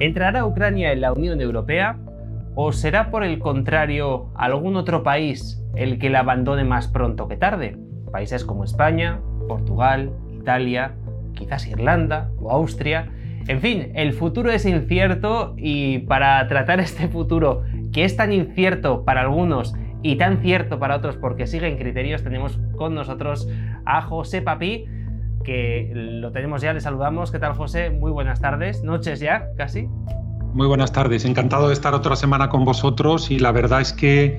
¿Entrará Ucrania en la Unión Europea o será por el contrario algún otro país el que la abandone más pronto que tarde? Países como España, Portugal, Italia, quizás Irlanda o Austria. En fin, el futuro es incierto y para tratar este futuro que es tan incierto para algunos y tan cierto para otros porque siguen criterios, tenemos con nosotros a José Papí que lo tenemos ya, le saludamos. ¿Qué tal, José? Muy buenas tardes, noches ya, casi. Muy buenas tardes, encantado de estar otra semana con vosotros y la verdad es que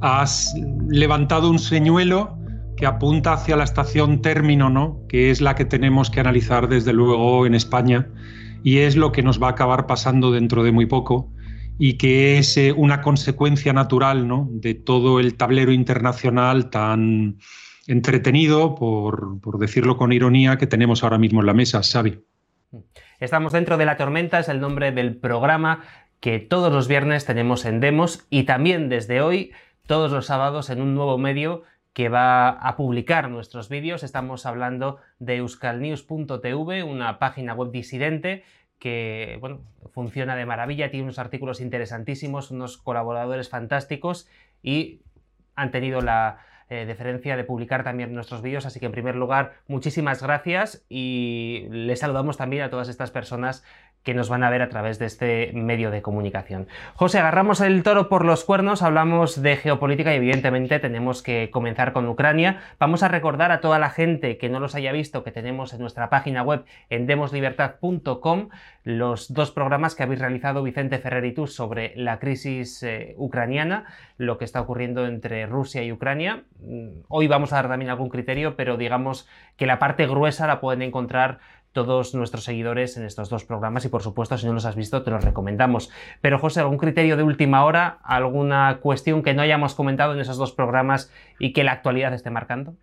has levantado un señuelo que apunta hacia la estación término, ¿no? que es la que tenemos que analizar desde luego en España y es lo que nos va a acabar pasando dentro de muy poco y que es eh, una consecuencia natural ¿no? de todo el tablero internacional tan entretenido, por, decirlo con ironía, que tenemos ahora mismo en la mesa, Xavi. Estamos dentro de la tormenta, es el nombre del programa que todos los viernes tenemos en Demos y también desde hoy, todos los sábados, en un nuevo medio que va a publicar nuestros vídeos. Estamos hablando de euskalnews.tv, una página web disidente que funciona de maravilla, tiene unos artículos interesantísimos, unos colaboradores fantásticos y han tenido la, eh, deferencia de publicar también nuestros vídeos. Así que en primer lugar, muchísimas gracias y les saludamos también a todas estas personas que nos van a ver a través de este medio de comunicación. José, agarramos el toro por los cuernos, hablamos de geopolítica y evidentemente tenemos que comenzar con Ucrania. Vamos a recordar a toda la gente que no los haya visto que tenemos en nuestra página web en demoslibertad.com los dos programas que habéis realizado Vicente Ferrer y tú sobre la crisis eh, ucraniana, lo que está ocurriendo entre Rusia y Ucrania. Mm, hoy vamos a dar también algún criterio, pero digamos que la parte gruesa la pueden encontrar todos nuestros seguidores en estos dos programas y por supuesto si no los has visto te los recomendamos. Pero José, ¿algún criterio de última hora? ¿Alguna cuestión que no hayamos comentado en esos dos programas y que la actualidad esté marcando?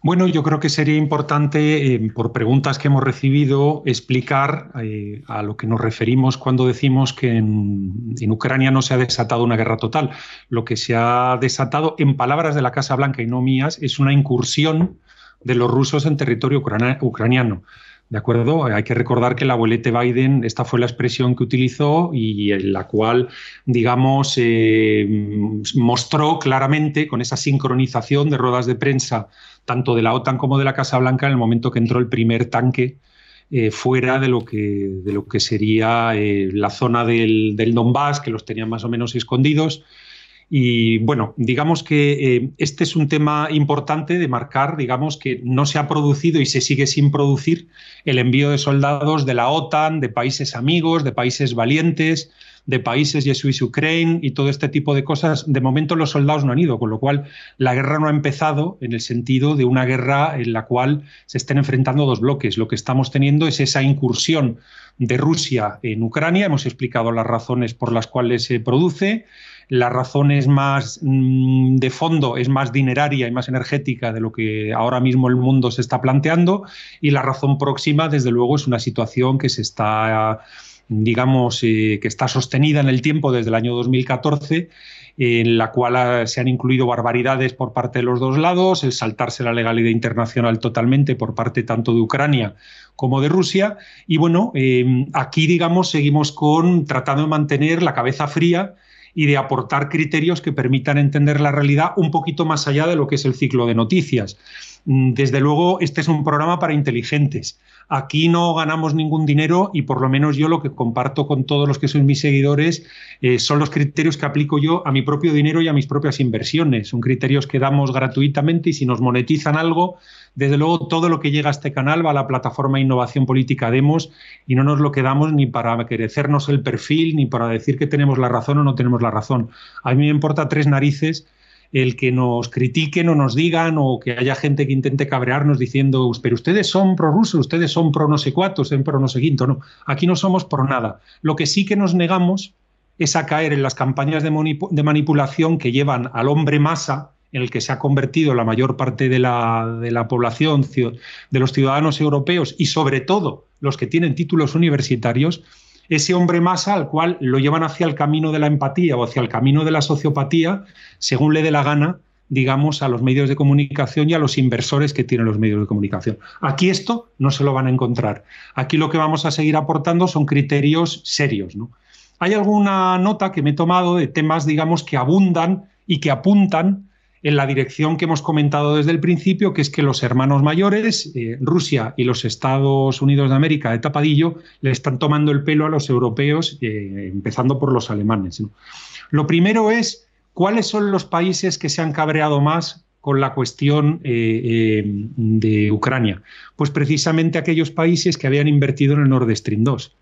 Bueno, yo creo que sería importante, eh, por preguntas que hemos recibido, explicar eh, a lo que nos referimos cuando decimos que en, Ucrania no se ha desatado una guerra total. Lo que se ha desatado, en palabras de la Casa Blanca y no mías, es una incursión de los rusos en territorio ucraniano. ¿De acuerdo? Hay que recordar que el abuelete Biden, esta fue la expresión que utilizó y en la cual, digamos, eh, mostró claramente con esa sincronización de ruedas de prensa, tanto de la OTAN como de la Casa Blanca, en el momento que entró el primer tanque eh, fuera de lo que, de lo que sería eh, la zona del, del Donbass, que los tenían más o menos escondidos. Y bueno, digamos que eh, este es un tema importante de marcar, digamos que no se ha producido y se sigue sin producir el envío de soldados de la OTAN, de países amigos, de países valientes, de países Jesuís Ukraine y todo este tipo de cosas. De momento los soldados no han ido, con lo cual la guerra no ha empezado en el sentido de una guerra en la cual se estén enfrentando dos bloques. Lo que estamos teniendo es esa incursión de Rusia en Ucrania. Hemos explicado las razones por las cuales se produce la razón es más mm, de fondo, es más dineraria y más energética de lo que ahora mismo el mundo se está planteando y la razón próxima, desde luego, es una situación que se está digamos, eh, que está sostenida en el tiempo desde el año 2014, en la cual se han incluido barbaridades por parte de los dos lados, el saltarse la legalidad internacional totalmente por parte tanto de Ucrania como de Rusia. Y bueno, eh, aquí, digamos, seguimos con tratando de mantener la cabeza fría y de aportar criterios que permitan entender la realidad un poquito más allá de lo que es el ciclo de noticias. Mm, desde luego, este es un programa para inteligentes. Aquí no ganamos ningún dinero y por lo menos yo lo que comparto con todos los que son mis seguidores eh, son los criterios que aplico yo a mi propio dinero y a mis propias inversiones. Son criterios que damos gratuitamente y si nos monetizan algo, desde luego, todo lo que llega a este canal va a la plataforma Innovación Política Demos y no nos lo quedamos ni para crecernos el perfil, ni para decir que tenemos la razón o no tenemos la razón. A mí me importa tres narices el que nos critiquen o nos digan o que haya gente que intente cabrearnos diciendo, pero ustedes son pro-rusos, ustedes son pro no sé cuántos, son pro no sé quinto. No, aquí no somos pro nada. Lo que sí que nos negamos es a caer en las campañas de, manipulación que llevan al hombre masa en el que se ha convertido la mayor parte de la, de la población, de los ciudadanos europeos y sobre todo los que tienen títulos universitarios, ese hombre masa al cual lo llevan hacia el camino de la empatía o hacia el camino de la sociopatía, según le dé la gana, digamos, a los medios de comunicación y a los inversores que tienen los medios de comunicación. Aquí esto no se lo van a encontrar. Aquí lo que vamos a seguir aportando son criterios serios. ¿no? Hay alguna nota que me he tomado de temas, digamos, que abundan y que apuntan en la dirección que hemos comentado desde el principio, que es que los hermanos mayores, eh, Rusia y los Estados Unidos de América de tapadillo, le están tomando el pelo a los europeos, eh, empezando por los alemanes. Lo primero es ¿Cuáles son los países que se han cabreado más con la cuestión eh, de Ucrania? Pues precisamente aquellos países que habían invertido en el Nord Stream 2.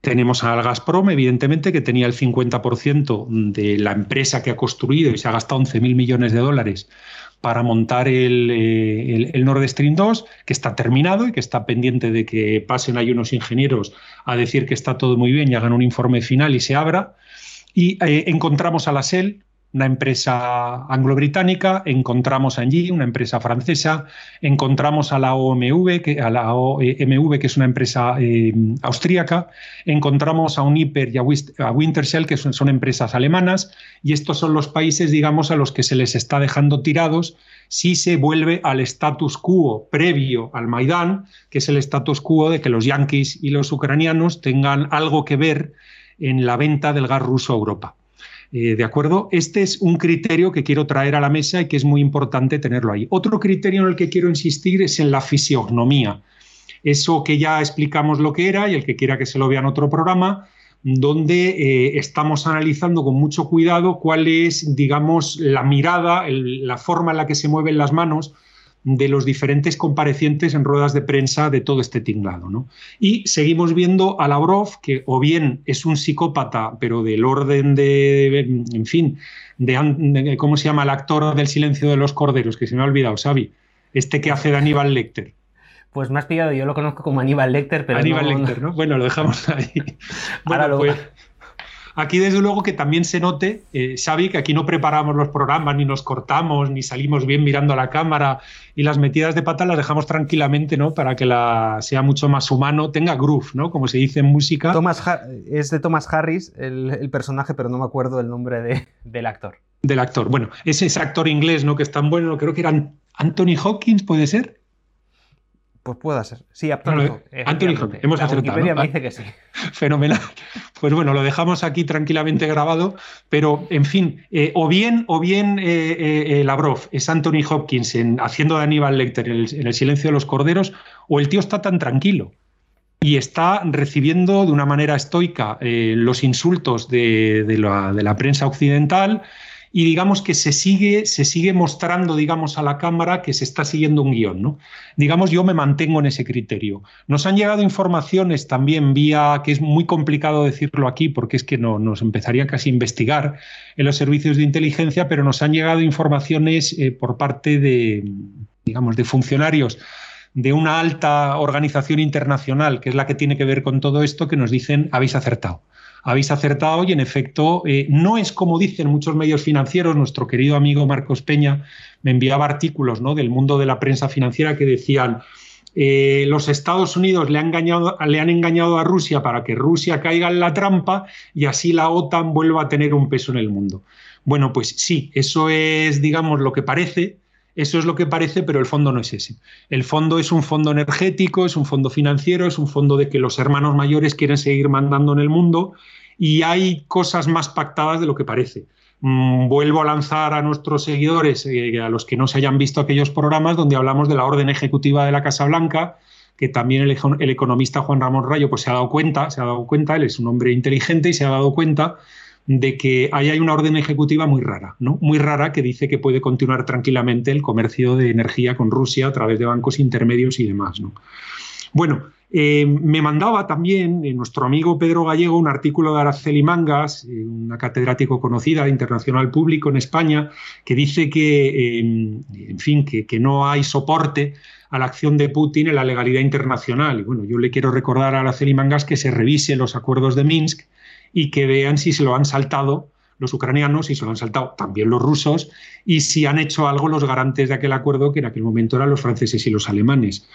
Tenemos al Gazprom, evidentemente, que tenía el 50% de la empresa que ha construido y se ha gastado 11.000 millones de dólares para montar el, eh, Nord Stream 2, que está terminado y que está pendiente de que pasen ahí unos ingenieros a decir que está todo muy bien y hagan un informe final y se abra. Y encontramos a la SEL, una empresa anglo-británica, encontramos a Engie, una empresa francesa, encontramos a la OMV, que, a la OMV, que es una empresa eh, austríaca, encontramos a Uniper y a, Wintershell, que son, son, empresas alemanas, y estos son los países, digamos, a los que se les está dejando tirados si se vuelve al status quo previo al Maidán, que es el status quo de que los yanquis y los ucranianos tengan algo que ver en la venta del gas ruso a Europa. Eh, ¿De acuerdo? Este es un criterio que quiero traer a la mesa y que es muy importante tenerlo ahí. Otro criterio en el que quiero insistir es en la fisiognomía. Eso que ya explicamos lo que era y el que quiera que se lo vea en otro programa, donde eh, estamos analizando con mucho cuidado cuál es, digamos, la mirada, la forma en la que se mueven las manos de los diferentes comparecientes en ruedas de prensa de todo este tinglado. ¿no? Y seguimos viendo a Lavrov, que o bien es un psicópata, pero del orden de, en fin, de, ¿cómo se llama el actor del silencio de los corderos? Que se me ha olvidado, Xavi. Este que hace de Aníbal Lecter. Pues me has pillado, yo lo conozco como Aníbal Lecter, pero. Aníbal Lecter, ¿no? Bueno, lo dejamos ahí. Ahora lo... pues, Aquí, desde luego, que también se note, eh, Xavi, que aquí no preparamos los programas, ni nos cortamos, ni salimos bien mirando a la cámara, y las metidas de pata las dejamos tranquilamente, ¿no? Para que la sea mucho más humano, tenga groove, ¿no? Como se dice en música. Thomas es de Thomas Harris el, personaje, pero no me acuerdo el nombre del actor. Del actor. Bueno, es ese actor inglés, ¿no? Que es tan bueno, creo que era Anthony Hawkins, ¿puede ser? Pues pueda ser. Sí, Anthony, Anthony hemos acertado. me dice que sí. Fenomenal. Pues bueno, lo dejamos aquí tranquilamente grabado, pero en fin, eh, o bien, o bien eh, eh, Lavrov es Anthony Hopkins en, haciendo de Aníbal Lecter en el, silencio de los corderos, o el tío está tan tranquilo y está recibiendo de una manera estoica los insultos de, la, de la prensa occidental y digamos que se sigue, se sigue mostrando, digamos, a la Cámara que se está siguiendo un guion, ¿no? Digamos, yo me mantengo en ese criterio. Nos han llegado informaciones también vía, que es muy complicado decirlo aquí porque es que no, nos empezaría casi a investigar en los servicios de inteligencia, pero nos han llegado informaciones eh, por parte de, digamos, de funcionarios de una alta organización internacional, que es la que tiene que ver con todo esto, que nos dicen, habéis acertado habéis acertado y en efecto eh, no es como dicen muchos medios financieros. Nuestro querido amigo Marcos Peña me enviaba artículos ¿no? del mundo de la prensa financiera que decían eh, los Estados Unidos le han, engañado, le han engañado a Rusia para que Rusia caiga en la trampa y así la OTAN vuelva a tener un peso en el mundo. Bueno, pues sí, eso es, digamos, lo que parece. Eso es lo que parece, pero el fondo no es ese. El fondo es un fondo energético, es un fondo financiero, es un fondo de que los hermanos mayores quieren seguir mandando en el mundo y hay cosas más pactadas de lo que parece. Mm, vuelvo a lanzar a nuestros seguidores, eh, a los que no se hayan visto aquellos programas donde hablamos de la orden ejecutiva de la Casa Blanca, que también el, economista Juan Ramón Rayo pues, se ha dado cuenta, se ha dado cuenta, él es un hombre inteligente y se ha dado cuenta de que ahí hay una orden ejecutiva muy rara, ¿no? Muy rara que dice que puede continuar tranquilamente el comercio de energía con Rusia a través de bancos intermedios y demás, ¿no? Bueno, eh, me mandaba también eh, nuestro amigo Pedro Gallego un artículo de Araceli Mangas, eh, una catedrático conocida internacional público en España, que dice que, en fin, que, no hay soporte a la acción de Putin en la legalidad internacional. Y bueno, yo le quiero recordar a Araceli Mangas que se revise los acuerdos de Minsk y que vean si se lo han saltado los ucranianos, si se lo han saltado también los rusos, y si han hecho algo los garantes de aquel acuerdo, que en aquel momento eran los franceses y los alemanes.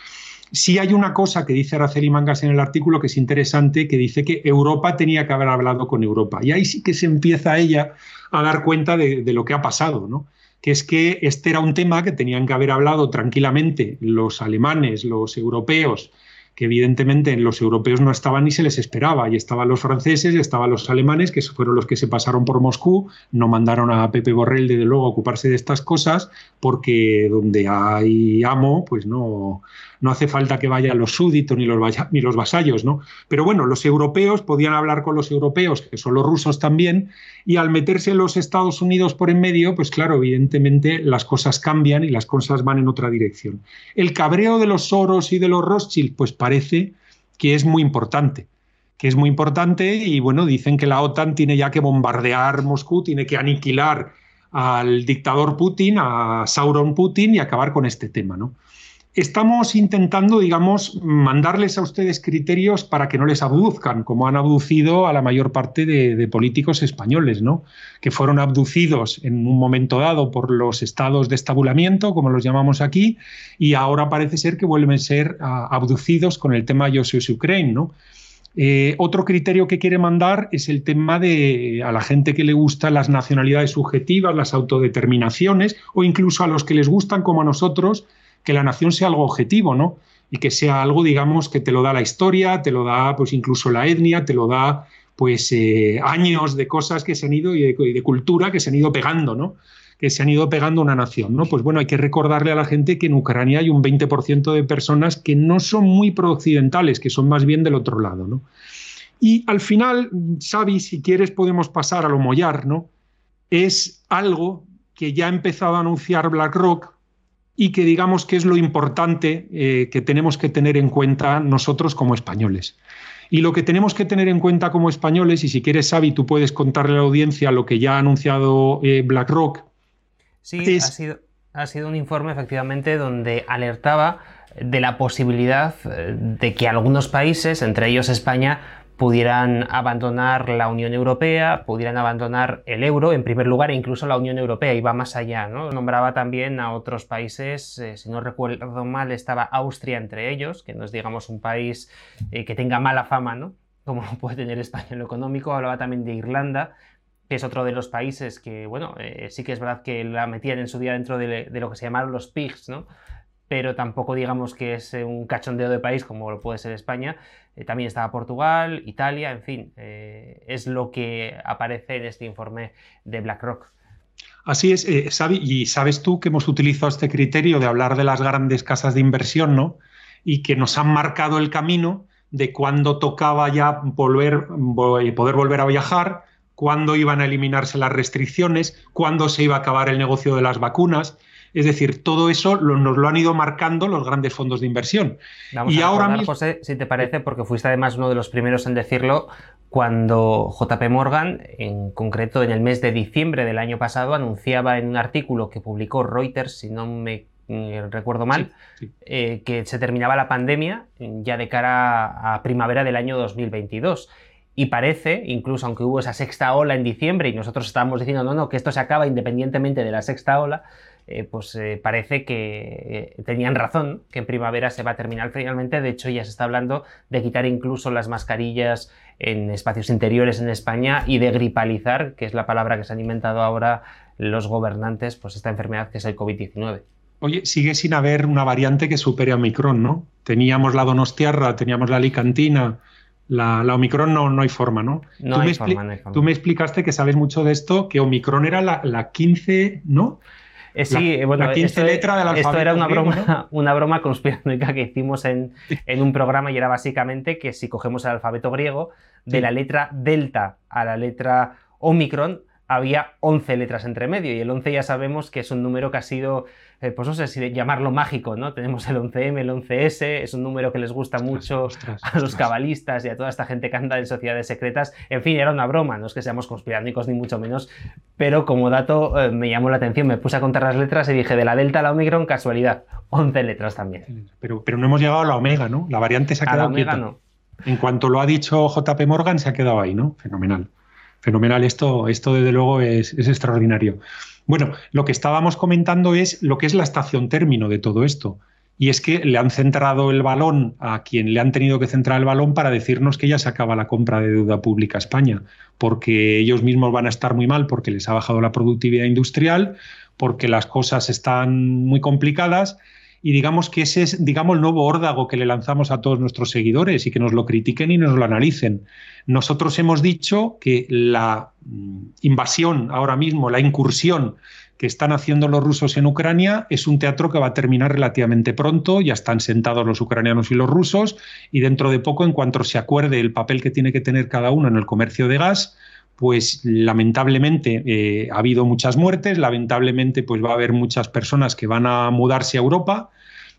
Sí hay una cosa que dice Araceli Mangas en el artículo que es interesante, que dice que Europa tenía que haber hablado con Europa. Y ahí sí que se empieza ella a dar cuenta de, lo que ha pasado, ¿no? que es que este era un tema que tenían que haber hablado tranquilamente los alemanes, los europeos, que evidentemente los europeos no estaban ni se les esperaba, y estaban los franceses, y estaban los alemanes, que fueron los que se pasaron por Moscú, no mandaron a Pepe Borrell, desde luego, a ocuparse de estas cosas, porque donde hay amo, pues no, no hace falta que vayan los súbditos ni los, ni los vasallos, ¿no? Pero bueno, los europeos podían hablar con los europeos, que son los rusos también, y al meterse los Estados Unidos por en medio, pues claro, evidentemente las cosas cambian y las cosas van en otra dirección. El cabreo de los Soros y de los Rothschild, pues parece que es muy importante que es muy importante y bueno, dicen que la OTAN tiene ya que bombardear Moscú, tiene que aniquilar al dictador Putin, a Sauron Putin y acabar con este tema, ¿no? Estamos intentando, digamos, mandarles a ustedes criterios para que no les abduzcan, como han abducido a la mayor parte de, políticos españoles, ¿no? que fueron abducidos en un momento dado por los estados de estabulamiento, como los llamamos aquí, y ahora parece ser que vuelven a ser abducidos con el tema Josius Ukraine. ¿no? Eh, otro criterio que quiere mandar es el tema de a la gente que le gustan las nacionalidades subjetivas, las autodeterminaciones, o incluso a los que les gustan, como a nosotros, que la nación sea algo objetivo, ¿no? Y que sea algo, digamos, que te lo da la historia, te lo da pues incluso la etnia, te lo da pues eh, años de cosas que se han ido y de, cultura que se han ido pegando, ¿no? Que se han ido pegando una nación, ¿no? Pues bueno, hay que recordarle a la gente que en Ucrania hay un 20% de personas que no son muy pro-occidentales, que son más bien del otro lado, ¿no? Y al final, Xavi, si quieres podemos pasar a lo mollar, ¿no? Es algo que ya ha empezado a anunciar BlackRock y que digamos que es lo importante eh, que tenemos que tener en cuenta nosotros como españoles. Y lo que tenemos que tener en cuenta como españoles, y si quieres, Xavi, tú puedes contarle a la audiencia lo que ya ha anunciado eh, BlackRock. Sí, ha, sido, ha sido un informe efectivamente donde alertaba de la posibilidad eh, de que algunos países, entre ellos España, pudieran abandonar la Unión Europea, pudieran abandonar el euro en primer lugar e incluso la Unión Europea, va más allá. ¿no? Nombraba también a otros países, eh, si no recuerdo mal, estaba Austria entre ellos, que no es digamos un país eh, que tenga mala fama, ¿no? como puede tener España en lo económico, hablaba también de Irlanda, que es otro de los países que, bueno, eh, sí que es verdad que la metían en su día dentro de, de lo que se llamaron los PIGs, ¿no? pero tampoco digamos que es un cachondeo de país como lo puede ser España. Eh, también estaba Portugal, Italia, en fin, eh, es lo que aparece en este informe de BlackRock. Así es, y sabes tú que hemos utilizado este criterio de hablar de las grandes casas de inversión, ¿no? Y que nos han marcado el camino de cuándo tocaba ya volver, poder volver a viajar, cuándo iban a eliminarse las restricciones, cuándo se iba a acabar el negocio de las vacunas. Es decir, todo eso nos lo han ido marcando los grandes fondos de inversión. Vamos y a ahora mismo... José, si te parece, porque fuiste además uno de los primeros en decirlo, cuando JP Morgan, en concreto en el mes de diciembre del año pasado, anunciaba en un artículo que publicó Reuters, si no me mm, recuerdo mal, eh, que se terminaba la pandemia ya de cara a primavera del año 2022. Y parece, incluso aunque hubo esa sexta ola en diciembre y nosotros estábamos diciendo, no, no, que esto se acaba independientemente de la sexta ola, eh, pues eh, parece que eh, tenían razón, que en primavera se va a terminar finalmente. De hecho, ya se está hablando de quitar incluso las mascarillas en espacios interiores en España y de gripalizar, que es la palabra que se han inventado ahora los gobernantes, pues esta enfermedad que es el COVID-19. Oye, sigue sin haber una variante que supere a Omicron, ¿no? Teníamos la Donostiarra, teníamos la Alicantina, la, Omicron no, no hay forma, ¿no? No hay, forma, no hay forma. Tú me explicaste que sabes mucho de esto, que Omicron era la, la 15, ¿no? Eh, sí, la, bueno, esto, letra del esto era una broma, una broma conspiranoica que hicimos en, en, un programa y era básicamente que si cogemos el alfabeto griego, de la letra delta a la letra omicron, había 11 letras entre medio y el 11 ya sabemos que es un número que ha sido, eh, pues no sé si llamarlo mágico, ¿no? Tenemos el 11M, el 11S, es un número que les gusta mucho a los cabalistas y a toda esta gente que anda en sociedades secretas. En fin, era una broma, no es que seamos conspiranoicos ni mucho menos, pero como dato eh, me llamó la atención, me puse a contar las letras y dije de la delta a la omicron, casualidad, 11 letras también. Pero, pero no hemos llegado a la omega, ¿no? La variante se ha quedado a la omega, No. En cuanto lo ha dicho JP Morgan, se ha quedado ahí, ¿no? Fenomenal fenomenal. Esto, esto desde luego es, extraordinario. Bueno, lo que estábamos comentando es lo que es la estación término de todo esto. Y es que le han centrado el balón a quien le han tenido que centrar el balón para decirnos que ya se acaba la compra de deuda pública a España, porque ellos mismos van a estar muy mal porque les ha bajado la productividad industrial, porque las cosas están muy complicadas y digamos que ese es, digamos, el nuevo órdago que le lanzamos a todos nuestros seguidores y que nos lo critiquen y nos lo analicen. Nosotros hemos dicho que la mm, invasión ahora mismo, la incursión que están haciendo los rusos en Ucrania es un teatro que va a terminar relativamente pronto, ya están sentados los ucranianos y los rusos, y dentro de poco, en cuanto se acuerde el papel que tiene que tener cada uno en el comercio de gas, pues lamentablemente eh, ha habido muchas muertes, lamentablemente pues va a haber muchas personas que van a mudarse a Europa,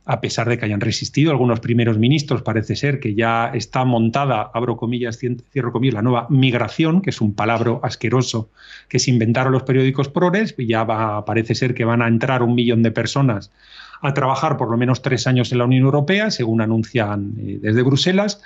a pesar de que hayan resistido. Algunos primeros ministros, parece ser que ya está montada, abro comillas, cierro comillas, la nueva migración, que es un palabra asqueroso que se inventaron los periódicos progres, y ya va, parece ser que van a entrar un millón de personas a trabajar por lo menos tres años en la Unión Europea, según anuncian eh, desde Bruselas,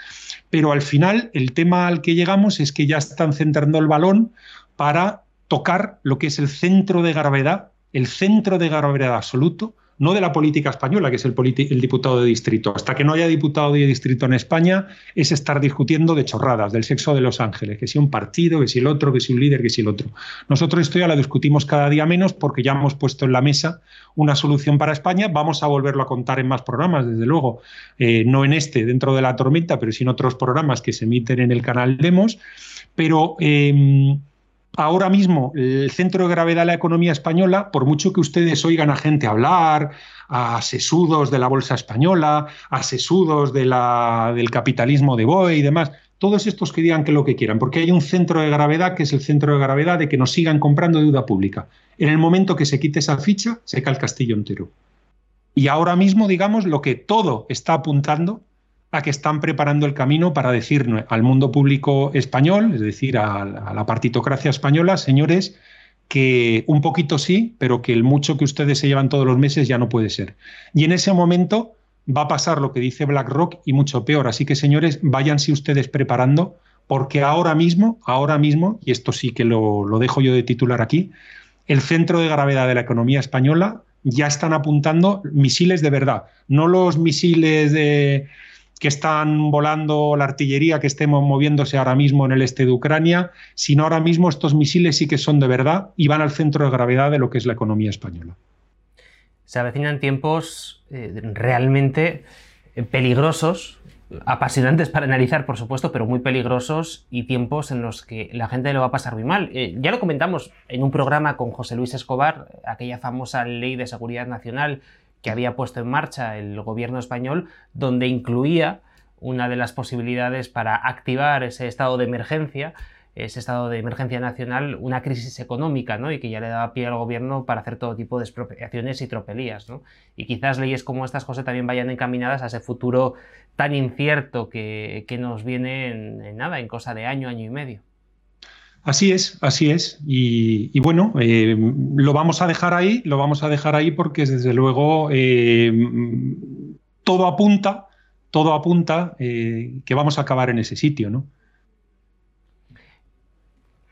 pero al final el tema al que llegamos es que ya están centrando el balón para tocar lo que es el centro de gravedad, el centro de gravedad absoluto no de la política española, que es el, diputado de distrito. Hasta que no haya diputado de distrito en España, es estar discutiendo de chorradas, del sexo de los ángeles, que si un partido, que si el otro, que si un líder, que si el otro. Nosotros esto ya la discutimos cada día menos porque ya hemos puesto en la mesa una solución para España. Vamos a volverlo a contar en más programas, desde luego, eh, no en este, dentro de la tormenta, pero sí en otros programas que se emiten en el canal Demos. Pero em, ahora mismo el centro de gravedad de la economía española, por mucho que ustedes oigan a gente hablar, a sesudos de la bolsa española, a sesudos de del capitalismo de BOE y demás, todos estos que digan que lo que quieran, porque hay un centro de gravedad que es el centro de gravedad de que nos sigan comprando deuda pública. En el momento que se quite esa ficha, se cae el castillo entero. Y ahora mismo, digamos, lo que todo está apuntando a que están preparando el camino para decir al mundo público español, es decir, a, la partitocracia española, señores, que un poquito sí, pero que el mucho que ustedes se llevan todos los meses ya no puede ser. Y en ese momento va a pasar lo que dice BlackRock y mucho peor. Así que, señores, váyanse ustedes preparando, porque ahora mismo, ahora mismo, y esto sí que lo, lo dejo yo de titular aquí, el centro de gravedad de la economía española ya están apuntando misiles de verdad, no los misiles de que están volando la artillería que estemos moviéndose ahora mismo en el este de Ucrania, sino ahora mismo estos misiles sí que son de verdad y van al centro de gravedad de lo que es la economía española. Se avecinan tiempos eh, realmente eh, peligrosos, apasionantes para analizar, por supuesto, pero muy peligrosos y tiempos en los que la gente lo va a pasar muy mal. Eh, ya lo comentamos en un programa con José Luis Escobar, aquella famosa ley de seguridad nacional que había puesto en marcha el gobierno español, donde incluía una de las posibilidades para activar ese estado de emergencia, ese estado de emergencia nacional, una crisis económica, ¿no? Y que ya le daba pie al gobierno para hacer todo tipo de expropiaciones y tropelías, ¿no? Y quizás leyes como estas, cosas también vayan encaminadas a ese futuro tan incierto que, nos viene en nada, en cosa de año, año y medio. Así es, así es. Y, bueno, eh, lo vamos a dejar ahí, lo vamos a dejar ahí porque desde luego eh, todo apunta, todo apunta eh, que vamos a acabar en ese sitio, ¿no?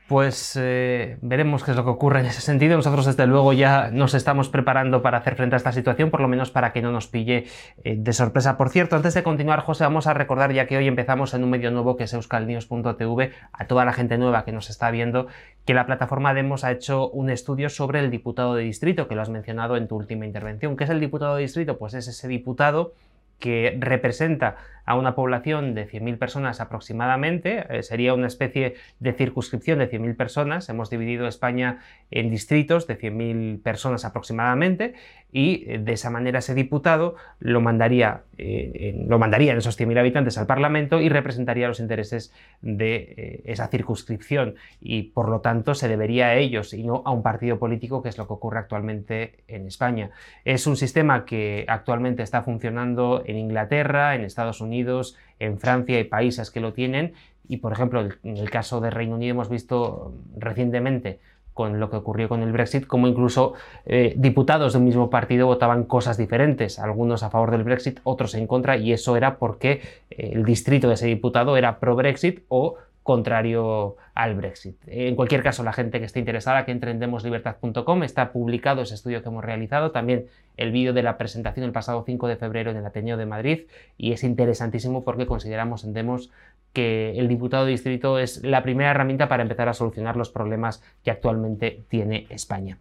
Pues eh, veremos qué es lo que ocurre en ese sentido. Nosotros desde luego ya nos estamos preparando para hacer frente a esta situación, por lo menos para que no nos pille eh, de sorpresa. Por cierto, antes de continuar, José, vamos a recordar ya que hoy empezamos en un medio nuevo que es euskalnews.tv, a toda la gente nueva que nos está viendo, que la plataforma Demos ha hecho un estudio sobre el diputado de distrito, que lo has mencionado en tu última intervención. ¿Qué es el diputado de distrito? Pues es ese diputado que representa a una población de 100.000 personas aproximadamente, eh, sería una especie de circunscripción de 100.000 personas, hemos dividido España en distritos de 100.000 personas aproximadamente y eh, de esa manera ese diputado lo mandaría, eh, lo mandaría en esos 100.000 habitantes al Parlamento y representaría los intereses de esa circunscripción y por lo tanto se debería a ellos y no a un partido político que es lo que ocurre actualmente en España. Es un sistema que actualmente está funcionando en Inglaterra, en Estados Unidos, en Francia hay países que lo tienen y, por ejemplo, en el caso de Reino Unido hemos visto recientemente con lo que ocurrió con el Brexit, como incluso eh, diputados de un mismo partido votaban cosas diferentes, algunos a favor del Brexit, otros en contra, y eso era porque eh, el distrito de ese diputado era pro-Brexit o contrario al Brexit. En cualquier caso, la gente que esté interesada, que entre en demoslibertad.com, está publicado ese estudio que hemos realizado, también el vídeo de la presentación el pasado 5 de febrero en el Ateneo de Madrid, y es interesantísimo porque consideramos en Demos que el diputado distrito es la primera herramienta para empezar a solucionar los problemas que actualmente tiene España.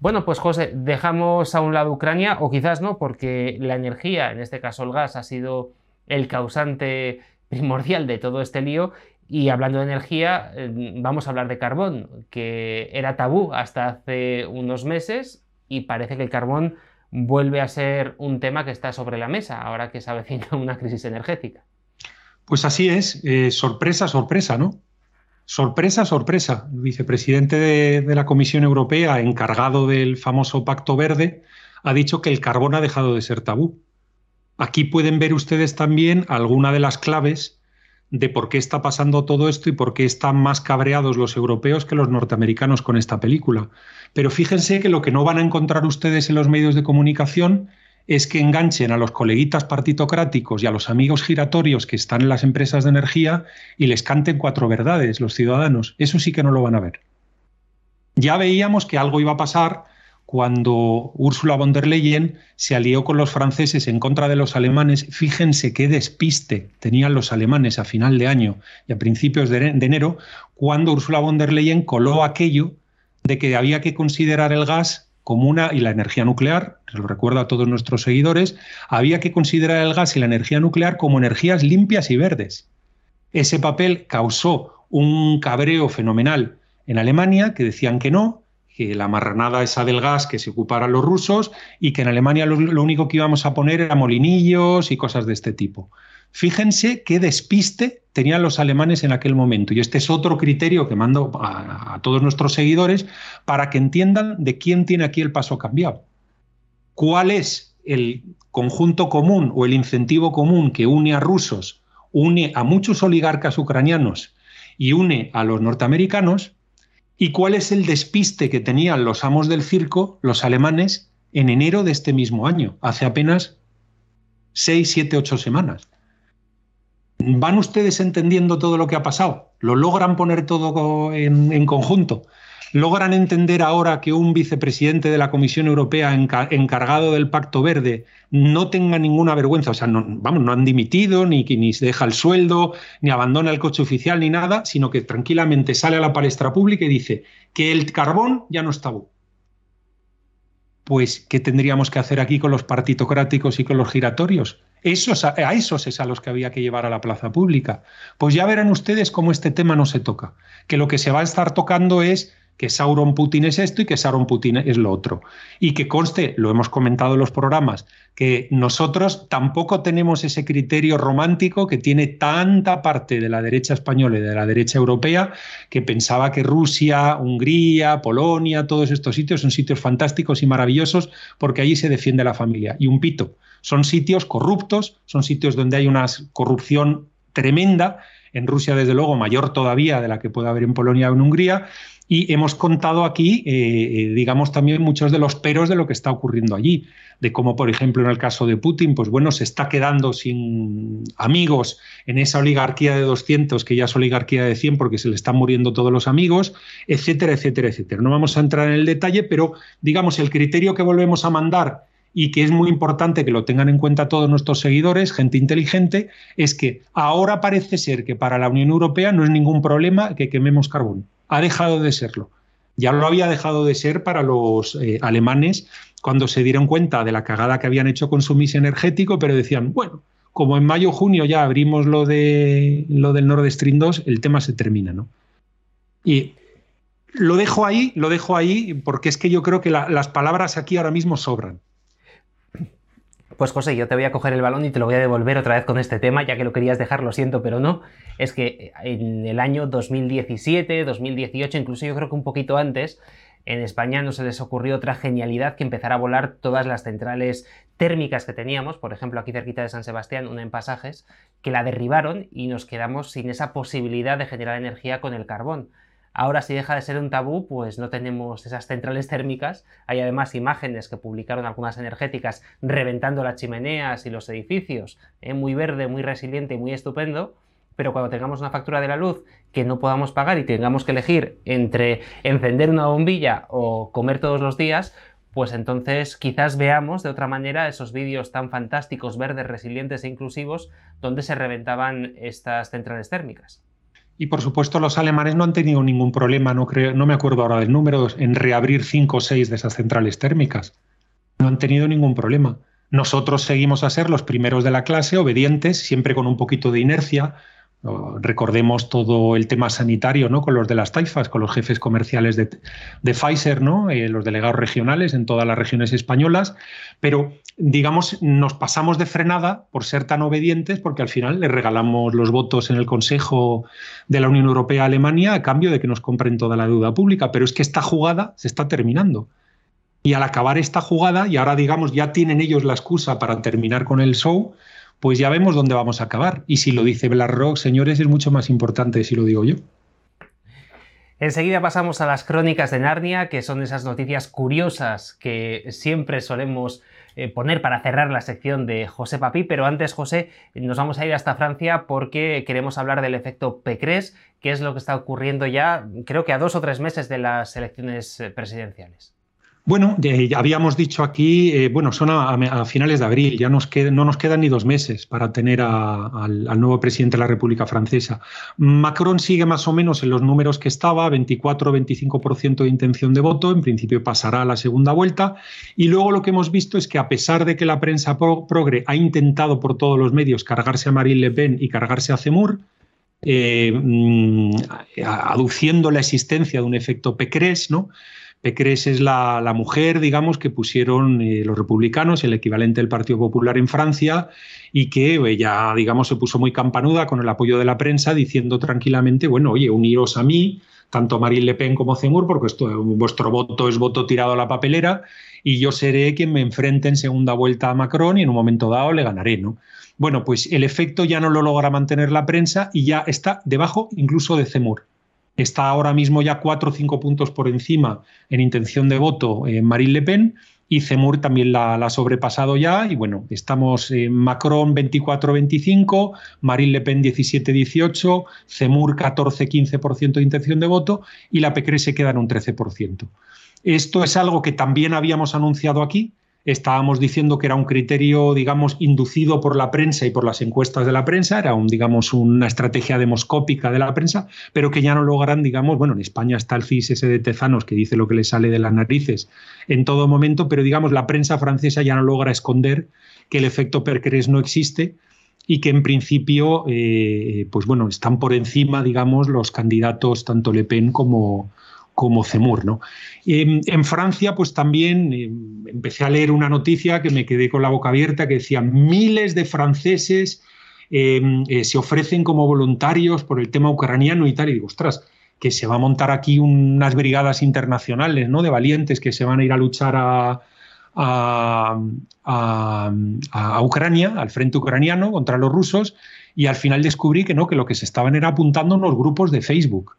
Bueno, pues José, dejamos a un lado Ucrania, o quizás no, porque la energía, en este caso el gas, ha sido el causante primordial de todo este lío. Y hablando de energía, eh, vamos a hablar de carbón, que era tabú hasta hace unos meses y parece que el carbón vuelve a ser un tema que está sobre la mesa ahora que se avecina una crisis energética. Pues así es, eh, sorpresa, sorpresa, ¿no? Sorpresa, sorpresa. El vicepresidente de, la Comisión Europea, encargado del famoso Pacto Verde, ha dicho que el carbón ha dejado de ser tabú. Aquí pueden ver ustedes también alguna de las claves de por qué está pasando todo esto y por qué están más cabreados los europeos que los norteamericanos con esta película. Pero fíjense que lo que no van a encontrar ustedes en los medios de comunicación es que enganchen a los coleguitas partitocráticos y a los amigos giratorios que están en las empresas de energía y les canten cuatro verdades los ciudadanos. Eso sí que no lo van a ver. Ya veíamos que algo iba a pasar cuando Ursula von der Leyen se alió con los franceses en contra de los alemanes. Fíjense qué despiste tenían los alemanes a final de año y a principios de enero, cuando Ursula von der Leyen coló aquello de que había que considerar el gas como una y la energía nuclear, lo recuerdo a todos nuestros seguidores, había que considerar el gas y la energía nuclear como energías limpias y verdes. Ese papel causó un cabreo fenomenal en Alemania, que decían que no, que la marranada esa del gas que se ocuparan los rusos y que en Alemania lo, lo único que íbamos a poner era molinillos y cosas de este tipo. Fíjense qué despiste tenían los alemanes en aquel momento. Y este es otro criterio que mando a, todos nuestros seguidores para que entiendan de quién tiene aquí el paso cambiado. ¿Cuál es el conjunto común o el incentivo común que une a rusos, une a muchos oligarcas ucranianos y une a los norteamericanos? ¿Y cuál es el despiste que tenían los amos del circo, los alemanes, en enero de este mismo año, hace apenas seis, siete, ocho semanas? ¿Van ustedes entendiendo todo lo que ha pasado? ¿Lo logran poner todo en, conjunto? ¿Logran entender ahora que un vicepresidente de la Comisión Europea encargado del Pacto Verde no tenga ninguna vergüenza? O sea, vamos, no han dimitido, ni, ni se deja el sueldo, ni abandona el coche oficial, ni nada, sino que tranquilamente sale a la palestra pública y dice que el carbón ya no está tabú. Pues, ¿qué tendríamos que hacer aquí con los partitocráticos y con los giratorios? Esos, a esos es a los que había que llevar a la plaza pública. Pues ya verán ustedes cómo este tema no se toca, que lo que se va a estar tocando es que Sauron Putin es esto y que Sauron Putin es lo otro. Y que conste, lo hemos comentado en los programas, que nosotros tampoco tenemos ese criterio romántico que tiene tanta parte de la derecha española y de la derecha europea que pensaba que Rusia, Hungría, Polonia, todos estos sitios son sitios fantásticos y maravillosos porque allí se defiende la familia. Y un pito. Son sitios corruptos, son sitios donde hay una corrupción tremenda, en Rusia desde luego mayor todavía de la que puede haber en Polonia o en Hungría, y hemos contado aquí, eh, eh, digamos, también muchos de los peros de lo que está ocurriendo allí, de cómo, por ejemplo, en el caso de Putin, pues bueno, se está quedando sin amigos en esa oligarquía de 200, que ya es oligarquía de 100 porque se le están muriendo todos los amigos, etcétera, etcétera, etcétera. No vamos a entrar en el detalle, pero digamos, el criterio que volvemos a mandar y que es muy importante que lo tengan en cuenta todos nuestros seguidores, gente inteligente, es que ahora parece ser que para la Unión Europea no es ningún problema que quememos carbón. Ha dejado de serlo. Ya lo había dejado de ser para los eh, alemanes cuando se dieron cuenta de la cagada que habían hecho con su mix energético, pero decían, bueno, como en mayo junio ya abrimos lo de lo del Nord Stream 2, el tema se termina, ¿no? Y lo dejo ahí, lo dejo ahí, porque es que yo creo que las palabras aquí ahora mismo sobran. Pues José, yo te voy a coger el balón y te lo voy a devolver otra vez con este tema, ya que lo querías dejar, lo siento, pero no. Es que en el año 2017, 2018, incluso yo creo que un poquito antes, en España no se les ocurrió otra genialidad que empezar a volar todas las centrales térmicas que teníamos, por ejemplo aquí cerquita de San Sebastián, una en pasajes, que la derribaron y nos quedamos sin esa posibilidad de generar energía con el carbón. Ahora si deja de ser un tabú, pues no tenemos esas centrales térmicas. Hay además imágenes que publicaron algunas energéticas reventando las chimeneas y los edificios, ¿eh? muy verde, muy resiliente y muy estupendo. Pero cuando tengamos una factura de la luz que no podamos pagar y tengamos que elegir entre encender una bombilla o comer todos los días, pues entonces quizás veamos de otra manera esos vídeos tan fantásticos, verdes, resilientes e inclusivos donde se reventaban estas centrales térmicas. Y por supuesto los alemanes no han tenido ningún problema, no, creo, no me acuerdo ahora del número, en reabrir cinco o seis de esas centrales térmicas. No han tenido ningún problema. Nosotros seguimos a ser los primeros de la clase, obedientes, siempre con un poquito de inercia, Recordemos todo el tema sanitario, ¿no? Con los de las taifas, con los jefes comerciales de, Pfizer, ¿no? Eh, los delegados regionales en todas las regiones españolas. Pero, digamos, nos pasamos de frenada por ser tan obedientes, porque al final le regalamos los votos en el Consejo de la Unión Europea a Alemania a cambio de que nos compren toda la deuda pública. Pero es que esta jugada se está terminando. Y al acabar esta jugada, y ahora, digamos, ya tienen ellos la excusa para terminar con el show, pues ya vemos dónde vamos a acabar. Y si lo dice BlackRock, señores, es mucho más importante si lo digo yo. Enseguida pasamos a las crónicas de Narnia, que son esas noticias curiosas que siempre solemos eh, poner para cerrar la sección de José Papi, pero antes, José, nos vamos a ir hasta Francia porque queremos hablar del efecto Pécresse, que es lo que está ocurriendo ya, creo que a dos o tres meses de las elecciones eh, presidenciales. Bueno, habíamos dicho aquí, eh, bueno, son a, finales de abril, ya no nos quedan ni dos meses para tener al, nuevo presidente de la República Francesa. Macron sigue más o menos en los números que estaba, 24-25% de intención de voto, en principio pasará a la segunda vuelta. Y luego lo que hemos visto es que a pesar de que la prensa progre ha intentado por todos los medios cargarse a Marine Le Pen y cargarse a Zemmour, eh, mm, aduciendo la existencia de un efecto Pécresse, ¿no? Pécresse es la, mujer, digamos, que pusieron eh, los republicanos, el equivalente del Partido Popular en Francia, y que ella, digamos, se puso muy campanuda con el apoyo de la prensa, diciendo tranquilamente, bueno, oye, uniros a mí, tanto Marine Le Pen como Zemmour, porque esto, vuestro voto es voto tirado a la papelera, y yo seré quien me enfrente en segunda vuelta a Macron y en un momento dado le ganaré, ¿no? Bueno, pues el efecto ya no lo logra mantener la prensa y ya está debajo incluso de Zemmour. Está ahora mismo ya cuatro o cinco puntos por encima en intención de voto en Marine Le Pen y Zemmour también la, ha sobrepasado ya. Y bueno, estamos en Macron 24-25, Marine Le Pen 17-18, Zemmour 14-15% de intención de voto y la PECRE se queda en un 13%. Esto es algo que también habíamos anunciado aquí, estábamos diciendo que era un criterio, digamos, inducido por la prensa y por las encuestas de la prensa, era un, digamos, una estrategia demoscópica de la prensa, pero que ya no logran, digamos, bueno, en España está el CIS ese de Tezanos que dice lo que le sale de las narices en todo momento, pero digamos, la prensa francesa ya no logra esconder que el efecto Percres no existe y que en principio, eh, pues bueno, están por encima, digamos, los candidatos tanto Le Pen como, como Zemur. ¿no? En, Francia, pues también eh, empecé a leer una noticia que me quedé con la boca abierta, que decía miles de franceses em, eh, se ofrecen como voluntarios por el tema ucraniano y tal, y digo, ostras, que se va a montar aquí unas brigadas internacionales ¿no? de valientes que se van a ir a luchar a, a, a, Ucrania, al frente ucraniano contra los rusos, y al final descubrí que no, que lo que se estaban era apuntando unos grupos de Facebook.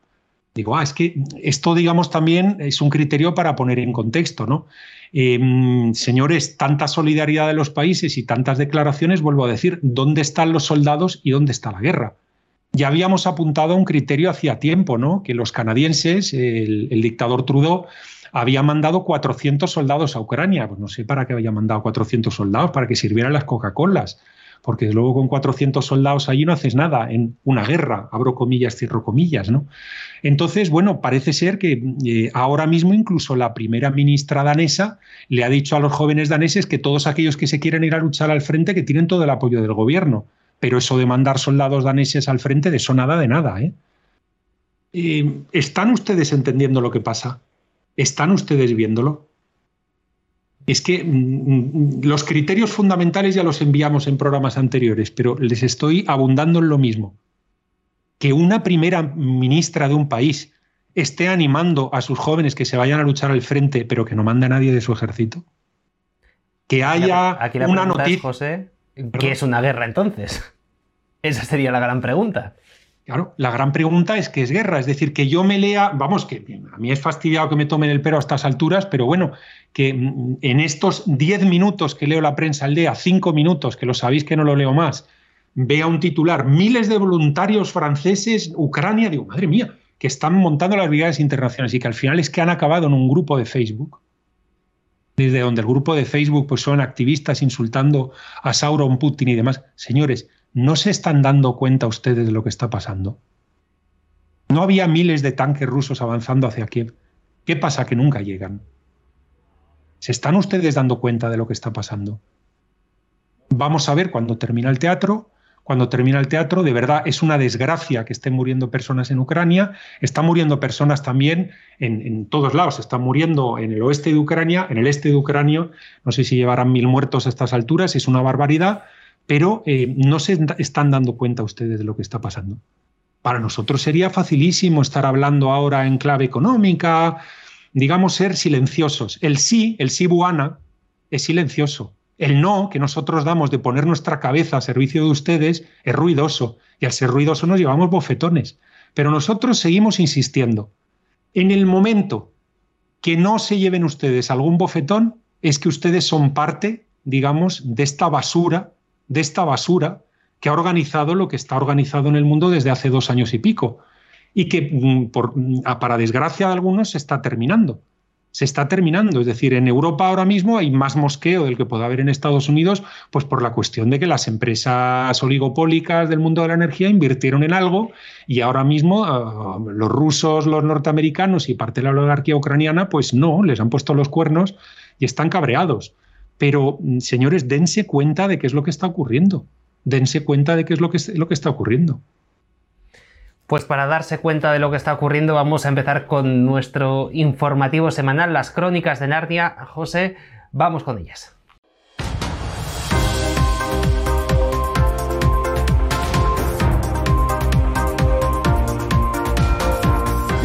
Digo, ah, es que esto, digamos, también es un criterio para poner en contexto, ¿no? Em, señores, tanta solidaridad de los países y tantas declaraciones, vuelvo a decir, ¿dónde están los soldados y dónde está la guerra? Ya habíamos apuntado a un criterio hacía tiempo, ¿no? Que los canadienses, el, dictador Trudeau, había mandado 400 soldados a Ucrania. Pues no sé para qué había mandado 400 soldados, para que sirvieran las Coca-Colas porque luego con 400 soldados allí no haces nada en una guerra, abro comillas, cierro comillas, ¿no? Entonces, bueno, parece ser que eh, ahora mismo incluso la primera ministra danesa le ha dicho a los jóvenes daneses que todos aquellos que se quieren ir a luchar al frente que tienen todo el apoyo del gobierno, pero eso de mandar soldados daneses al frente, de eso nada de nada, ¿eh? eh ¿Están ustedes entendiendo lo que pasa? ¿Están ustedes viéndolo? Es que mm, mm, los criterios fundamentales ya los enviamos en programas anteriores, pero les estoy abundando en lo mismo. Que una primera ministra de un país esté animando a sus jóvenes que se vayan a luchar al frente, pero que no mande a nadie de su ejército. Que haya una noticia. José, ¿qué es una guerra entonces? Esa sería la gran pregunta. Claro, la gran pregunta es qué es guerra. Es decir, que yo me lea, vamos, que a mí es fastidiado que me tomen el pelo a estas alturas, pero bueno, que en estos 10 minutos que leo la prensa al día, 5 minutos, que lo sabéis que no lo leo más, vea un titular, miles de voluntarios franceses, Ucrania, digo, madre mía, que están montando las brigadas internacionales y que al final es que han acabado en un grupo de Facebook, desde donde el grupo de Facebook pues son activistas insultando a Sauron, Putin y demás. Señores, ¿no se están dando cuenta ustedes de lo que está pasando? No había miles de tanques rusos avanzando hacia Kiev. ¿Qué pasa? Que nunca llegan. ¿Se están ustedes dando cuenta de lo que está pasando? Vamos a ver cuando termina el teatro. Cuando termina el teatro, de verdad es una desgracia que estén muriendo personas en Ucrania. Están muriendo personas también en, todos lados. Están muriendo en el oeste de Ucrania, en el este de Ucrania. No sé si llevarán mil muertos a estas alturas, es una barbaridad, pero eh, no se están dando cuenta ustedes de lo que está pasando. Para nosotros sería facilísimo estar hablando ahora en clave económica, digamos, ser silenciosos. El sí, el sí buana, es silencioso. El no que nosotros damos de poner nuestra cabeza a servicio de ustedes es ruidoso. Y al ser ruidoso nos llevamos bofetones. Pero nosotros seguimos insistiendo. En el momento que no se lleven ustedes algún bofetón, es que ustedes son parte, digamos, de esta basura, de esta basura que ha organizado lo que está organizado en el mundo desde hace dos años y pico y que, mm, por, mm, para desgracia de algunos, se está terminando. Se está terminando. Es decir, en Europa ahora mismo hay más mosqueo del que puede haber en Estados Unidos, pues por la cuestión de que las empresas oligopólicas del mundo de la energía invirtieron en algo y ahora mismo ah, los rusos, los norteamericanos y parte de la oligarquía ucraniana, pues no, les han puesto los cuernos y están cabreados. Pero, mm, señores, dense cuenta de qué es lo que está ocurriendo. Dense cuenta de qué es lo que, lo que está ocurriendo. Pues para darse cuenta de lo que está ocurriendo vamos a empezar con nuestro informativo semanal, las crónicas de Narnia. José, vamos con ellas.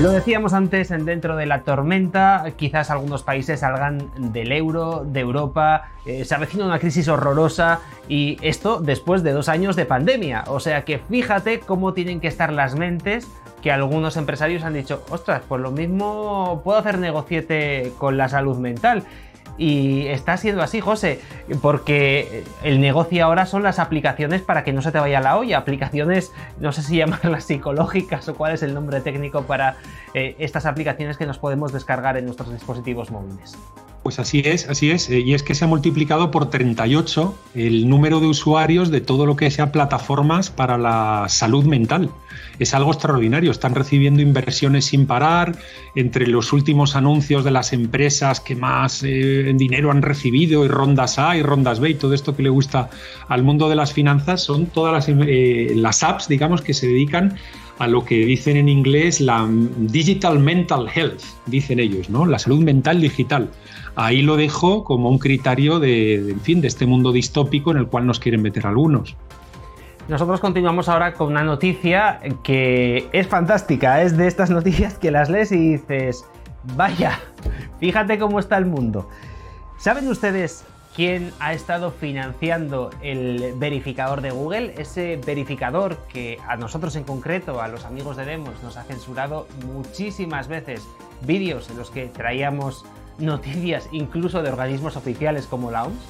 Lo decíamos antes, dentro de la tormenta, quizás algunos países salgan del euro, de Europa, eh, se avecina una crisis horrorosa y esto después de dos años de pandemia. O sea que fíjate cómo tienen que estar las mentes que algunos empresarios han dicho, ostras, pues lo mismo puedo hacer negociete con la salud mental. Y está siendo así, José, porque el negocio ahora son las aplicaciones para que no se te vaya la olla. Aplicaciones, no sé si llamarlas psicológicas o cuál es el nombre técnico para eh, estas aplicaciones que nos podemos descargar en nuestros dispositivos móviles. Pues así es, así es. Eh, y es que se ha multiplicado por 38 el número de usuarios de todo lo que sea plataformas para la salud mental es algo extraordinario. Están recibiendo inversiones sin parar. Entre los últimos anuncios de las empresas que más eh, dinero han recibido, y rondas A y rondas B, y todo esto que le gusta al mundo de las finanzas, son todas las, eh, las apps, digamos, que se dedican a lo que dicen en inglés la digital mental health, dicen ellos, ¿no? La salud mental digital. Ahí lo dejo como un criterio de, en fin, de este mundo distópico en el cual nos quieren meter algunos. Nosotros continuamos ahora con una noticia que es fantástica, es de estas noticias que las lees y dices, vaya, fíjate cómo está el mundo. ¿Saben ustedes quién ha estado financiando el verificador de Google? Ese verificador que a nosotros en concreto, a los amigos de Demos, nos ha censurado muchísimas veces vídeos en los que traíamos noticias incluso de organismos oficiales como la OMS.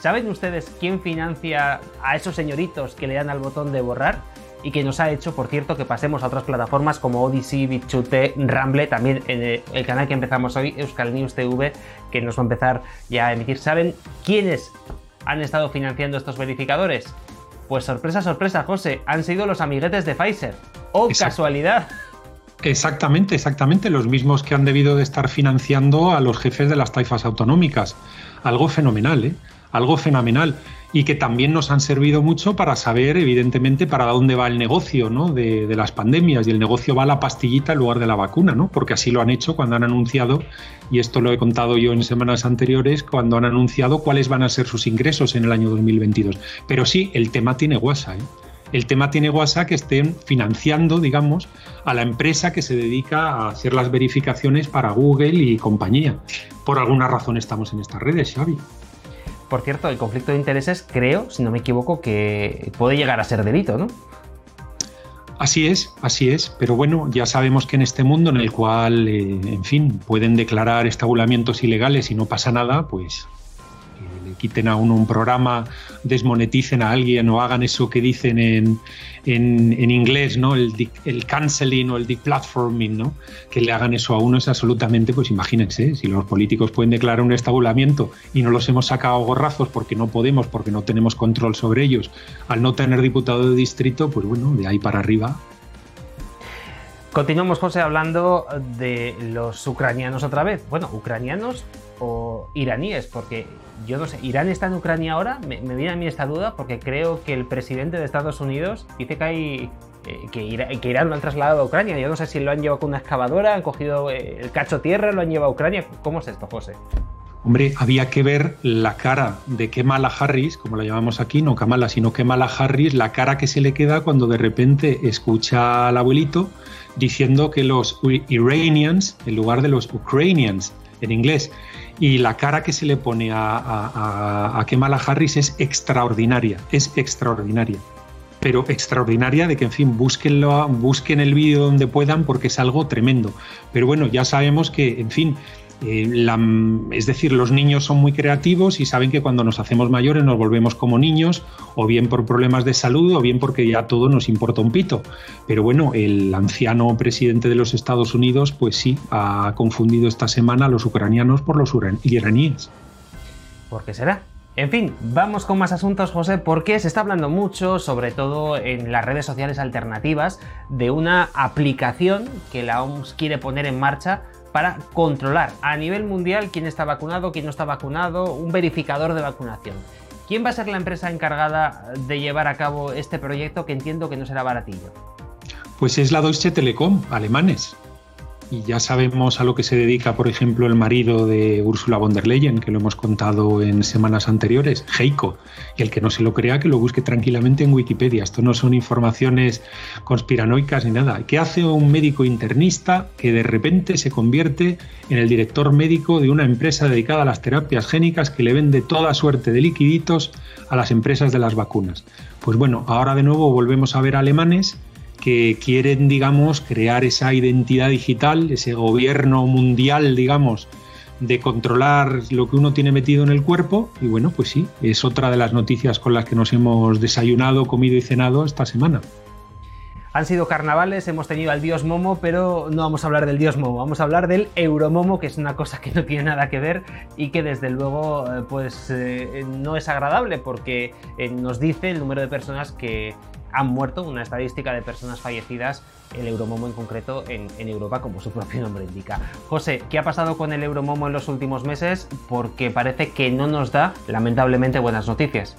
¿Saben ustedes quién financia a esos señoritos que le dan al botón de borrar? Y que nos ha hecho, por cierto, que pasemos a otras plataformas como Odyssey, BitChute, Ramble, también en el canal que empezamos hoy, Euskal News TV, que nos va a empezar ya a emitir. ¿Saben quiénes han estado financiando estos verificadores? Pues sorpresa, sorpresa, José, han sido los amiguetes de Pfizer. ¡Oh, casualidad! Exactamente, exactamente, los mismos que han debido de estar financiando a los jefes de las taifas autonómicas. Algo fenomenal, ¿eh? Algo fenomenal y que también nos han servido mucho para saber, evidentemente, para dónde va el negocio ¿no? de, las pandemias. Y el negocio va a la pastillita en lugar de la vacuna, ¿no? porque así lo han hecho cuando han anunciado, y esto lo he contado yo en semanas anteriores, cuando han anunciado cuáles van a ser sus ingresos en el año 2022. Pero sí, el tema tiene guasa. ¿eh? El tema tiene guasa que estén financiando, digamos, a la empresa que se dedica a hacer las verificaciones para Google y compañía. Por alguna razón estamos en estas redes, Xavi. Por cierto, el conflicto de intereses creo, si no me equivoco, que puede llegar a ser delito, ¿no? Así es, así es, pero bueno, ya sabemos que en este mundo en el cual, eh, en fin, pueden declarar estabulamientos ilegales y no pasa nada, pues quiten a uno un programa, desmoneticen a alguien o hagan eso que dicen en, en, inglés, ¿no? El, el, canceling o el deplatforming, ¿no? Que le hagan eso a uno es absolutamente, pues imagínense, si los políticos pueden declarar un estabulamiento y no los hemos sacado gorrazos porque no podemos, porque no tenemos control sobre ellos, al no tener diputado de distrito, pues bueno, de ahí para arriba Continuamos, José, hablando de los ucranianos otra vez. Bueno, ucranianos o iraníes, porque yo no sé, ¿Irán está en Ucrania ahora? Me, viene a mí esta duda porque creo que el presidente de Estados Unidos dice que hay eh, que, Irán, lo han trasladado a Ucrania. Yo no sé si lo han llevado con una excavadora, han cogido eh, el cacho tierra, lo han llevado a Ucrania. ¿Cómo es esto, José? Hombre, había que ver la cara de Kamala Harris, como la llamamos aquí, no Kamala, sino Kamala Harris, la cara que se le queda cuando de repente escucha al abuelito diciendo que los Iranians, en lugar de los Ukrainians en inglés, y la cara que se le pone a, a, a Harris es extraordinaria, es extraordinaria pero extraordinaria de que, en fin, busquen el vídeo donde puedan porque es algo tremendo. Pero bueno, ya sabemos que, en fin, eh, es decir, los niños son muy creativos y saben que cuando nos hacemos mayores nos volvemos como niños, o bien por problemas de salud, o bien porque ya todo nos importa un pito. Pero bueno, el anciano presidente de los Estados Unidos, pues sí, ha confundido esta semana a los ucranianos por los iraníes. ¿Por qué será? En fin, vamos con más asuntos, José, porque se está hablando mucho, sobre todo en las redes sociales alternativas, de una aplicación que la OMS quiere poner en marcha para controlar a nivel mundial quién está vacunado, quién no está vacunado, un verificador de vacunación. ¿Quién va a ser la empresa encargada de llevar a cabo este proyecto que entiendo que no será baratillo? Pues es la Deutsche Telekom, alemanes y ya sabemos a lo que se dedica, por ejemplo, el marido de Ursula von der Leyen, que lo hemos contado en semanas anteriores, Heiko. Y el que no se lo crea, que lo busque tranquilamente en Wikipedia. Esto no son informaciones conspiranoicas ni nada. ¿Qué hace un médico internista que de repente se convierte en el director médico de una empresa dedicada a las terapias génicas que le vende toda suerte de liquiditos a las empresas de las vacunas? Pues bueno, ahora de nuevo volvemos a ver alemanes que quieren, digamos, crear esa identidad digital, ese gobierno mundial, digamos, de controlar lo que uno tiene metido en el cuerpo. Y bueno, pues sí, es otra de las noticias con las que nos hemos desayunado, comido y cenado esta semana. Han sido carnavales, hemos tenido al dios Momo, pero no vamos a hablar del dios Momo, vamos a hablar del Euromomo, que es una cosa que no tiene nada que ver y que desde luego eh, pues eh, no es agradable porque eh, nos dice el número de personas que han muerto, una estadística de personas fallecidas, el Euromomo en concreto en, Europa, como su propio nombre indica. José, ¿qué ha pasado con el Euromomo en los últimos meses? Porque parece que no nos da, lamentablemente, buenas noticias.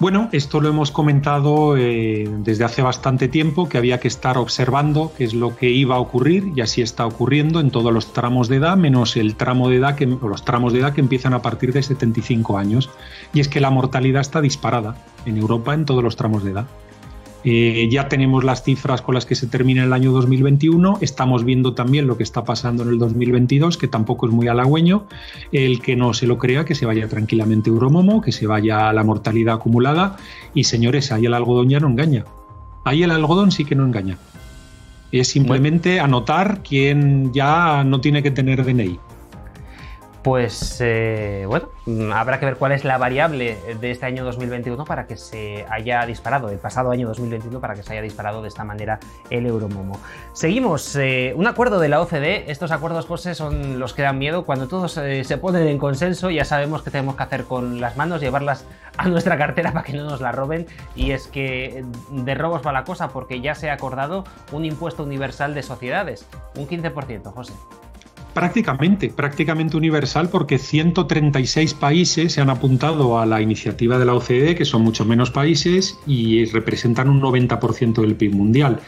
Bueno, esto lo hemos comentado eh, desde hace bastante tiempo, que había que estar observando qué es lo que iba a ocurrir y así está ocurriendo en todos los tramos de edad, menos el tramo de edad que, los tramos de edad que empiezan a partir de 75 años. Y es que la mortalidad está disparada en Europa en todos los tramos de edad. Eh, ya tenemos las cifras con las que se termina el año 2021, estamos viendo también lo que está pasando en el 2022, que tampoco es muy halagüeño. El que no se lo crea, que se vaya tranquilamente Euromomo, que se vaya la mortalidad acumulada. Y señores, ahí el algodón ya no engaña. Ahí el algodón sí que no engaña. Es simplemente anotar quién ya no tiene que tener DNI. Pues eh, bueno, mm, habrá que ver cuál es la variable de este año 2021 para que se haya disparado, el pasado año 2021 para que se haya disparado de esta manera el Euromomo. Seguimos, eh, un acuerdo de la OCDE, estos acuerdos José son los que dan miedo, cuando todos eh, se ponen en consenso ya sabemos qué tenemos que hacer con las manos, llevarlas a nuestra cartera para que no nos la roben y es que de robos va la cosa porque ya se ha acordado un impuesto universal de sociedades, un 15%, José. Prácticamente, prácticamente universal porque 136 países se han apuntado a la iniciativa de la OCDE, que son mucho menos países y representan un 90% del PIB mundial.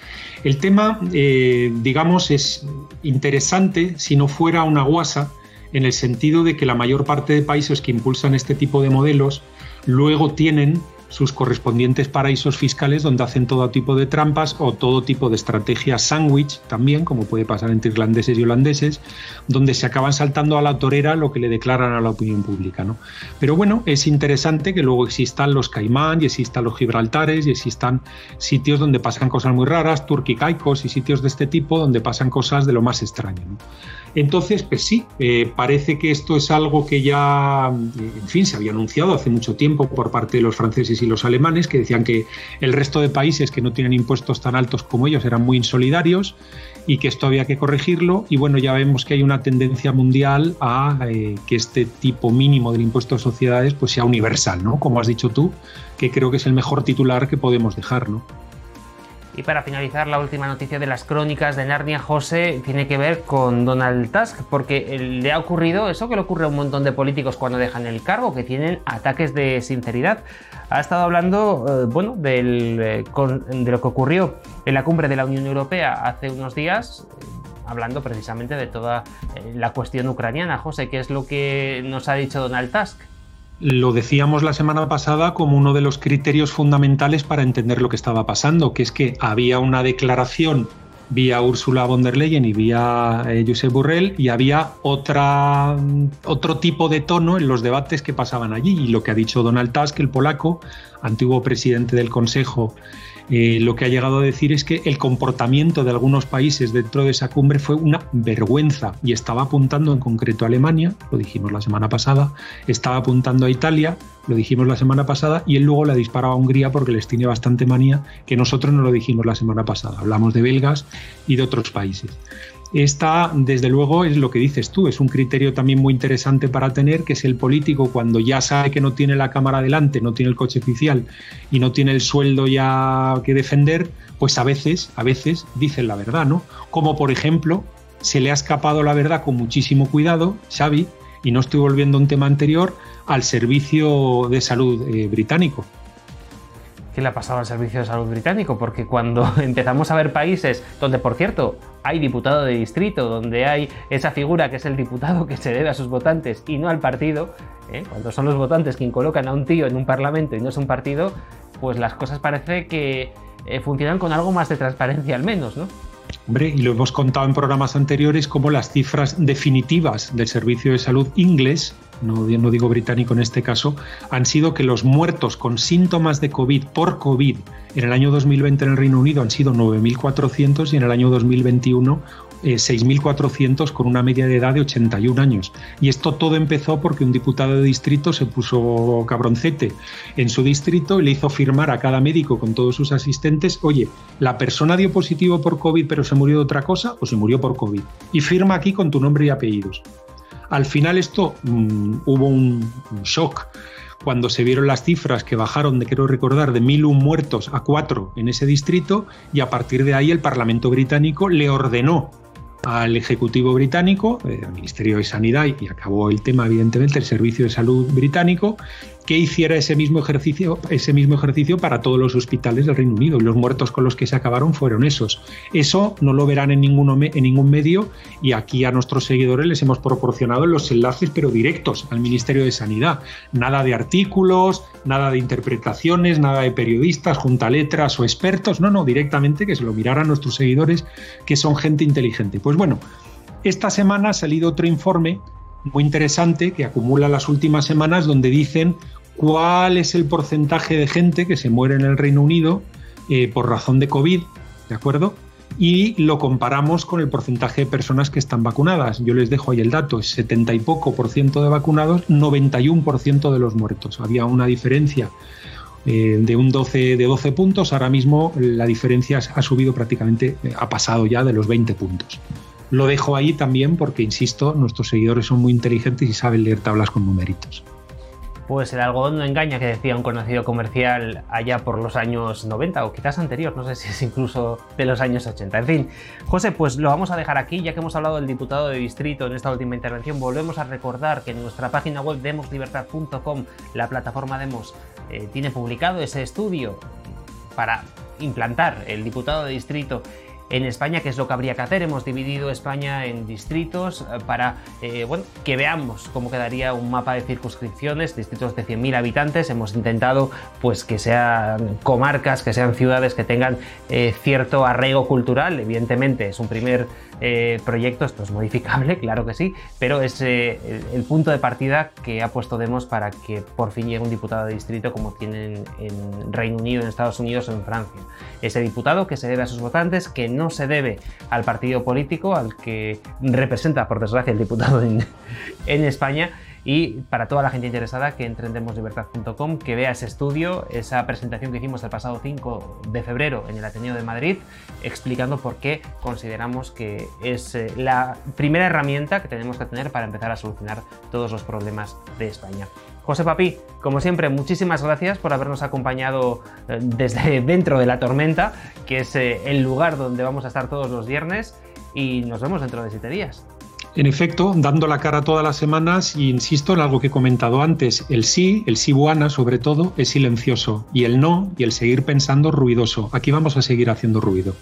El tema, eh, digamos, es interesante si no fuera una guasa en el sentido de que la mayor parte de países que impulsan este tipo de modelos luego tienen sus correspondientes paraísos fiscales donde hacen todo tipo de trampas o todo tipo de estrategias sándwich también, como puede pasar entre irlandeses y holandeses, donde se acaban saltando a la torera lo que le declaran a la opinión pública. ¿no? Pero bueno, es interesante que luego existan los Caimán y existan los Gibraltares y existan sitios donde pasan cosas muy raras, turquicaicos y sitios de este tipo donde pasan cosas de lo más extraño. Entonces, pues sí, eh, parece que esto es algo que ya, en fin, se había anunciado hace mucho tiempo por parte de los franceses y los alemanes, que decían que el resto de países que no tienen impuestos tan altos como ellos eran muy insolidarios y que esto había que corregirlo. Y bueno, ya vemos que hay una tendencia mundial a eh, que este tipo mínimo del impuesto de sociedades pues sea universal, ¿no? Como has dicho tú, que creo que es el mejor titular que podemos dejar, ¿no? Y para finalizar, la última noticia de las crónicas de Narnia, José, tiene que ver con Donald Tusk, porque le ha ocurrido eso que le ocurre a un montón de políticos cuando dejan el cargo, que tienen ataques de sinceridad. Ha estado hablando, eh, bueno, eh, de lo que ocurrió en la cumbre de la Unión Europea hace unos días, eh, hablando precisamente de toda la cuestión ucraniana. José, ¿qué es lo que nos ha dicho Donald Tusk? Lo decíamos la semana pasada como uno de los criterios fundamentales para entender lo que estaba pasando, que es que había una declaración vía Ursula von der Leyen y vía eh, Josep Burrell y había otra, otro tipo de tono en los debates que pasaban allí. Y lo que ha dicho Donald Tusk, el polaco, antiguo presidente del Consejo eh, lo que ha llegado a decir es que el comportamiento de algunos países dentro de esa cumbre fue una vergüenza y estaba apuntando en concreto a Alemania, lo dijimos la semana pasada, estaba apuntando a Italia, lo dijimos la semana pasada, y él luego la disparaba a Hungría porque les tiene bastante manía, que nosotros no lo dijimos la semana pasada, hablamos de belgas y de otros países. Esta, desde luego, es lo que dices tú, es un criterio también muy interesante para tener, que es el político cuando ya sabe que no tiene la cámara delante, no tiene el coche oficial y no tiene el sueldo ya que defender, pues a veces, a veces dicen la verdad, ¿no? Como por ejemplo, se le ha escapado la verdad con muchísimo cuidado, Xavi, y no estoy volviendo a un tema anterior, al servicio de salud eh, británico. ¿Qué le ha pasado al Servicio de Salud británico? Porque cuando empezamos a ver países donde, por cierto, hay diputado de distrito, donde hay esa figura que es el diputado que se debe a sus votantes y no al partido, ¿eh? cuando son los votantes quien colocan a un tío en un parlamento y no es un partido, pues las cosas parece que eh, funcionan con algo más de transparencia al menos, ¿no? Hombre, y lo hemos contado en programas anteriores como las cifras definitivas del Servicio de Salud inglés no, digo británico en este caso, han sido que los muertos con síntomas de COVID por COVID en el año 2020 en el Reino Unido han sido 9.400 y en el año 2021 6.400 eh, con una media de edad de 81 años. Y esto todo empezó porque un diputado de distrito se puso cabroncete en su distrito y le hizo firmar a cada médico con todos sus asistentes, oye, la persona dio positivo por COVID pero se murió de otra cosa o se murió por COVID. Y firma aquí con tu nombre y apellidos. Al final esto mm, hubo un, shock. Cuando se vieron las cifras que bajaron, de quiero recordar, de 1.001 muertos a 4 en ese distrito y a partir de ahí el Parlamento británico le ordenó al Ejecutivo británico, eh, al Ministerio de Sanidad y acabó el tema evidentemente el Servicio de Salud británico, que hiciera ese mismo ejercicio, ese mismo ejercicio para todos los hospitales del Reino Unido y los muertos con los que se acabaron fueron esos. Eso no lo verán en, ninguno, en ningún medio y aquí a nuestros seguidores les hemos proporcionado los enlaces pero directos al Ministerio de Sanidad. Nada de artículos, nada de interpretaciones, nada de periodistas, junta letras o expertos, no, no, directamente que se lo miraran nuestros seguidores que son gente inteligente. Pues bueno, esta semana ha salido otro informe muy interesante que acumula las últimas semanas donde dicen cuál es el porcentaje de gente que se muere en el Reino Unido eh, por razón de COVID, ¿de acuerdo? Y lo comparamos con el porcentaje de personas que están vacunadas. Yo les dejo ahí el dato, es 70 y poco por ciento de vacunados, 91 por ciento de los muertos. Había una diferencia eh, de un 12, de 12 puntos, ahora mismo la diferencia ha subido prácticamente, eh, ha pasado ya de los 20 puntos. Lo dejo ahí también porque, insisto, nuestros seguidores son muy inteligentes y saben leer tablas con numeritos. Pues el algodón no engaña, que decía un conocido comercial allá por los años 90 o quizás anterior, no sé si es incluso de los años 80. En fin, José, pues lo vamos a dejar aquí, ya que hemos hablado del diputado de distrito en esta última intervención, volvemos a recordar que en nuestra página web demoslibertad.com, la plataforma Demos, eh, tiene publicado ese estudio para implantar el diputado de distrito en España, que es lo que habría que hacer. Hemos dividido España en distritos eh, para eh, bueno, que veamos cómo quedaría un mapa de circunscripciones, distritos de 100.000 habitantes. Hemos intentado pues, que sean comarcas, que sean ciudades que tengan eh, cierto arraigo cultural. Evidentemente es un primer eh, proyecto, esto es modificable, claro que sí, pero es eh, el, punto de partida que ha puesto Demos para que por fin llegue un diputado de distrito como tienen en Reino Unido, en Estados Unidos o en Francia. Ese diputado que se debe a sus votantes, que no se debe al partido político al que representa, por desgracia, el diputado en España y para toda la gente interesada que entre en demoslibertad.com, que vea ese estudio, esa presentación que hicimos el pasado 5 de febrero en el Ateneo de Madrid, explicando por qué consideramos que es eh, la primera herramienta que tenemos que tener para empezar a solucionar todos los problemas de España. José Papi, como siempre, muchísimas gracias por habernos acompañado eh, desde dentro de la tormenta, que es eh, el lugar donde vamos a estar todos los viernes, y nos vemos dentro de siete días. En efecto, dando la cara todas las semanas, y insisto en algo que he comentado antes, el sí, el sí buana sobre todo, es silencioso, y el no y el seguir pensando ruidoso. Aquí vamos a seguir haciendo ruido.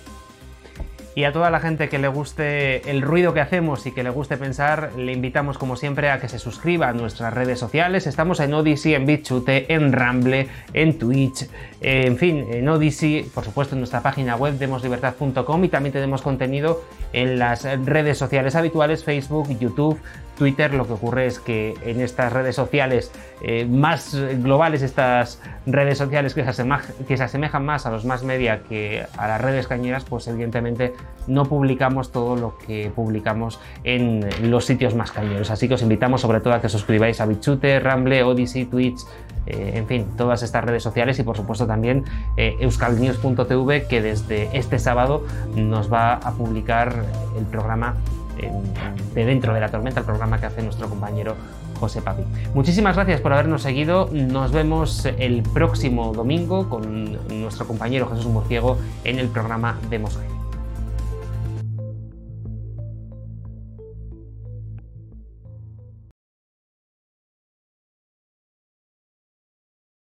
Y a toda la gente que le guste el ruido que hacemos y que le guste pensar, le invitamos como siempre a que se suscriba a nuestras redes sociales. Estamos en Odyssey, en BitChute, en Ramble, en Twitch, en fin, en Odyssey, por supuesto en nuestra página web demoslibertad.com y también tenemos contenido en las redes sociales habituales, Facebook, YouTube, Twitter. Lo que ocurre es que en estas redes sociales eh, más globales, estas redes sociales que se, asemejan más a los más media que a las redes cañeras, pues evidentemente no publicamos todo lo que publicamos en los sitios más cañeros. Así que os invitamos sobre todo a que suscribáis a Bichute, Ramble, Odyssey, Twitch, eh, en fin, todas estas redes sociales y por supuesto también eh, euskalnews.tv que desde este sábado nos va a publicar el programa de dentro de la tormenta, el programa que hace nuestro compañero José Papi. Muchísimas gracias por habernos seguido. Nos vemos el próximo domingo con nuestro compañero Jesús Murciego en el programa de Mosquera.